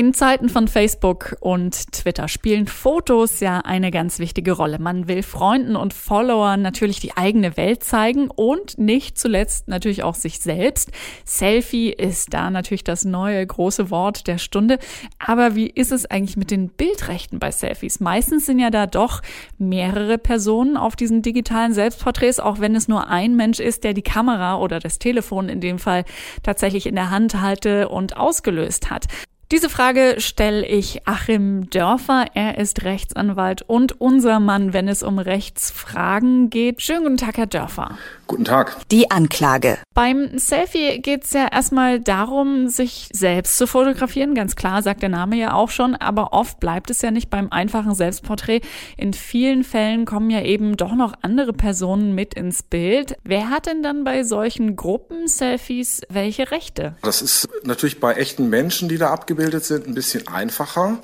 In Zeiten von Facebook und Twitter spielen Fotos ja eine ganz wichtige Rolle. Man will Freunden und Followern natürlich die eigene Welt zeigen und nicht zuletzt natürlich auch sich selbst. Selfie ist da natürlich das neue große Wort der Stunde. Aber wie ist es eigentlich mit den Bildrechten bei Selfies? Meistens sind ja da doch mehrere Personen auf diesen digitalen Selbstporträts, auch wenn es nur ein Mensch ist, der die Kamera oder das Telefon in dem Fall tatsächlich in der Hand halte und ausgelöst hat. Diese Frage stelle ich Achim Dörfer. Er ist Rechtsanwalt und unser Mann, wenn es um Rechtsfragen geht. Schönen guten Tag, Herr Dörfer. Guten Tag. Die Anklage. Beim Selfie geht es ja erstmal darum, sich selbst zu fotografieren. Ganz klar, sagt der Name ja auch schon. Aber oft bleibt es ja nicht beim einfachen Selbstporträt. In vielen Fällen kommen ja eben doch noch andere Personen mit ins Bild. Wer hat denn dann bei solchen Gruppen-Selfies welche Rechte? Das ist natürlich bei echten Menschen, die da abgebildet abgebildet sind, ein bisschen einfacher.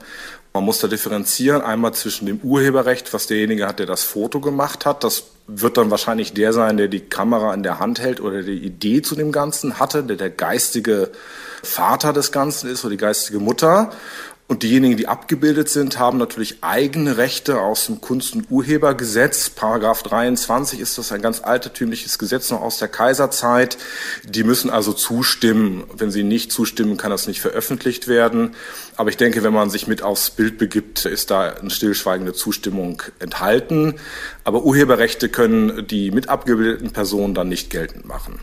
Man muss da differenzieren, einmal zwischen dem Urheberrecht, was derjenige hat, der das Foto gemacht hat. Das wird dann wahrscheinlich der sein, der die Kamera in der Hand hält oder die Idee zu dem Ganzen hatte, der der geistige Vater des Ganzen ist oder die geistige Mutter. Und diejenigen, die abgebildet sind, haben natürlich eigene Rechte aus dem Kunst- und Urhebergesetz. Paragraph 23 ist das ein ganz altertümliches Gesetz noch aus der Kaiserzeit. Die müssen also zustimmen. Wenn sie nicht zustimmen, kann das nicht veröffentlicht werden. Aber ich denke, wenn man sich mit aufs Bild begibt, ist da eine stillschweigende Zustimmung enthalten. Aber Urheberrechte können die mit abgebildeten Personen dann nicht geltend machen.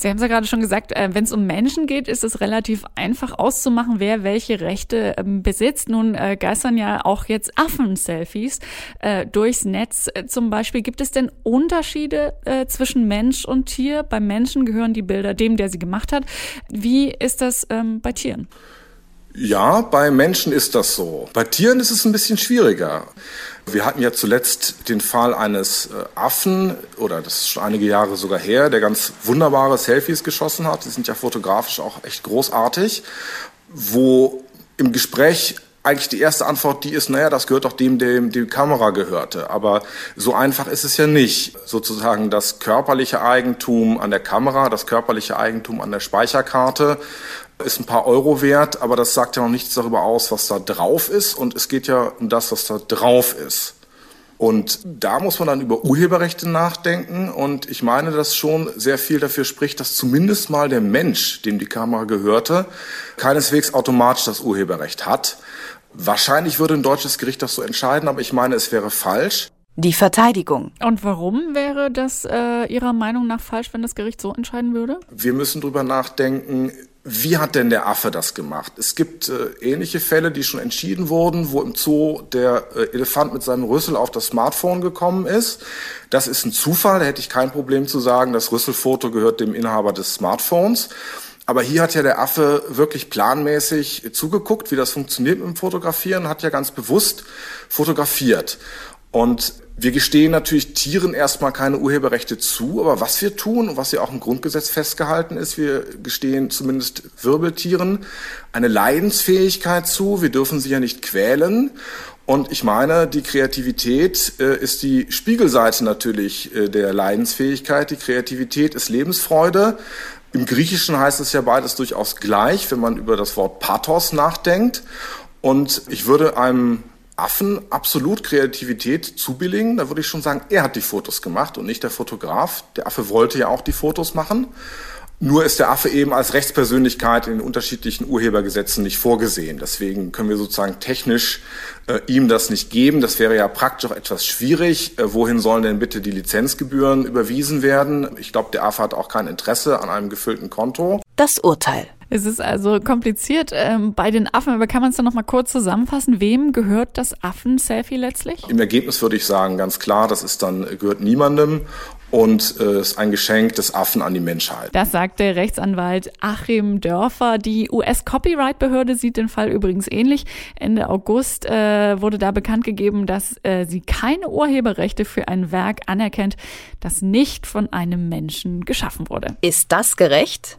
Sie haben es ja gerade schon gesagt, äh, wenn es um Menschen geht, ist es relativ einfach auszumachen, wer welche Rechte ähm, besitzt. Nun äh, geistern ja auch jetzt Affen-Selfies äh, durchs Netz. Zum Beispiel, gibt es denn Unterschiede zwischen Mensch und Tier? Beim Menschen gehören die Bilder dem, der sie gemacht hat. Wie ist das ähm, bei Tieren? Ja, bei Menschen ist das so. Bei Tieren ist es ein bisschen schwieriger. Wir hatten ja zuletzt den Fall eines äh, Affen, oder das ist schon einige Jahre sogar her, der ganz wunderbare Selfies geschossen hat. Die sind ja fotografisch auch echt großartig, wo im Gespräch eigentlich die erste Antwort die ist, naja, das gehört doch dem, dem die Kamera gehörte. Aber so einfach ist es ja nicht. Sozusagen das körperliche Eigentum an der Kamera, das körperliche Eigentum an der Speicherkarte ist ein paar Euro wert, aber das sagt ja noch nichts darüber aus, was da drauf ist. Und es geht ja um das, was da drauf ist. Und da muss man dann über Urheberrechte nachdenken. Und ich meine, dass schon sehr viel dafür spricht, dass zumindest mal der Mensch, dem die Kamera gehörte, keineswegs automatisch das Urheberrecht hat. Wahrscheinlich würde ein deutsches Gericht das so entscheiden, aber ich meine, es wäre falsch. Die Verteidigung. Und warum wäre das äh, Ihrer Meinung nach falsch, wenn das Gericht so entscheiden würde? Wir müssen drüber nachdenken, wie hat denn der Affe das gemacht? Es gibt äh, ähnliche Fälle, die schon entschieden wurden, wo im Zoo der äh, Elefant mit seinem Rüssel auf das Smartphone gekommen ist. Das ist ein Zufall, da hätte ich kein Problem zu sagen, das Rüsselfoto gehört dem Inhaber des Smartphones. Aber hier hat ja der Affe wirklich planmäßig zugeguckt, wie das funktioniert mit dem Fotografieren, hat ja ganz bewusst fotografiert. Und wir gestehen natürlich Tieren erstmal keine Urheberrechte zu, aber was wir tun und was ja auch im Grundgesetz festgehalten ist, wir gestehen zumindest Wirbeltieren eine Leidensfähigkeit zu. Wir dürfen sie ja nicht quälen. Und ich meine, die Kreativität äh, ist die Spiegelseite natürlich äh, der Leidensfähigkeit. Die Kreativität ist Lebensfreude. Im Griechischen heißt es ja beides durchaus gleich, wenn man über das Wort Pathos nachdenkt. Und ich würde einem Affen absolut Kreativität zubilligen. Da würde ich schon sagen, er hat die Fotos gemacht und nicht der Fotograf. Der Affe wollte ja auch die Fotos machen. Nur ist der Affe eben als Rechtspersönlichkeit in unterschiedlichen Urhebergesetzen nicht vorgesehen. Deswegen können wir sozusagen technisch äh, ihm das nicht geben. Das wäre ja praktisch auch etwas schwierig. Äh, wohin sollen denn bitte die Lizenzgebühren überwiesen werden? Ich glaube, der Affe hat auch kein Interesse an einem gefüllten Konto. Das Urteil. Es ist also kompliziert ähm, bei den Affen, aber kann man es dann noch mal kurz zusammenfassen? Wem gehört das Affen-Selfie letztlich? Im Ergebnis würde ich sagen, ganz klar, das ist dann gehört niemandem und äh, ist ein Geschenk des Affen an die Menschheit. Das sagt der Rechtsanwalt Achim Dörfer. Die US-Copyright-Behörde sieht den Fall übrigens ähnlich. Ende August äh, wurde da bekannt gegeben, dass äh, sie keine Urheberrechte für ein Werk anerkennt, das nicht von einem Menschen geschaffen wurde. Ist das gerecht?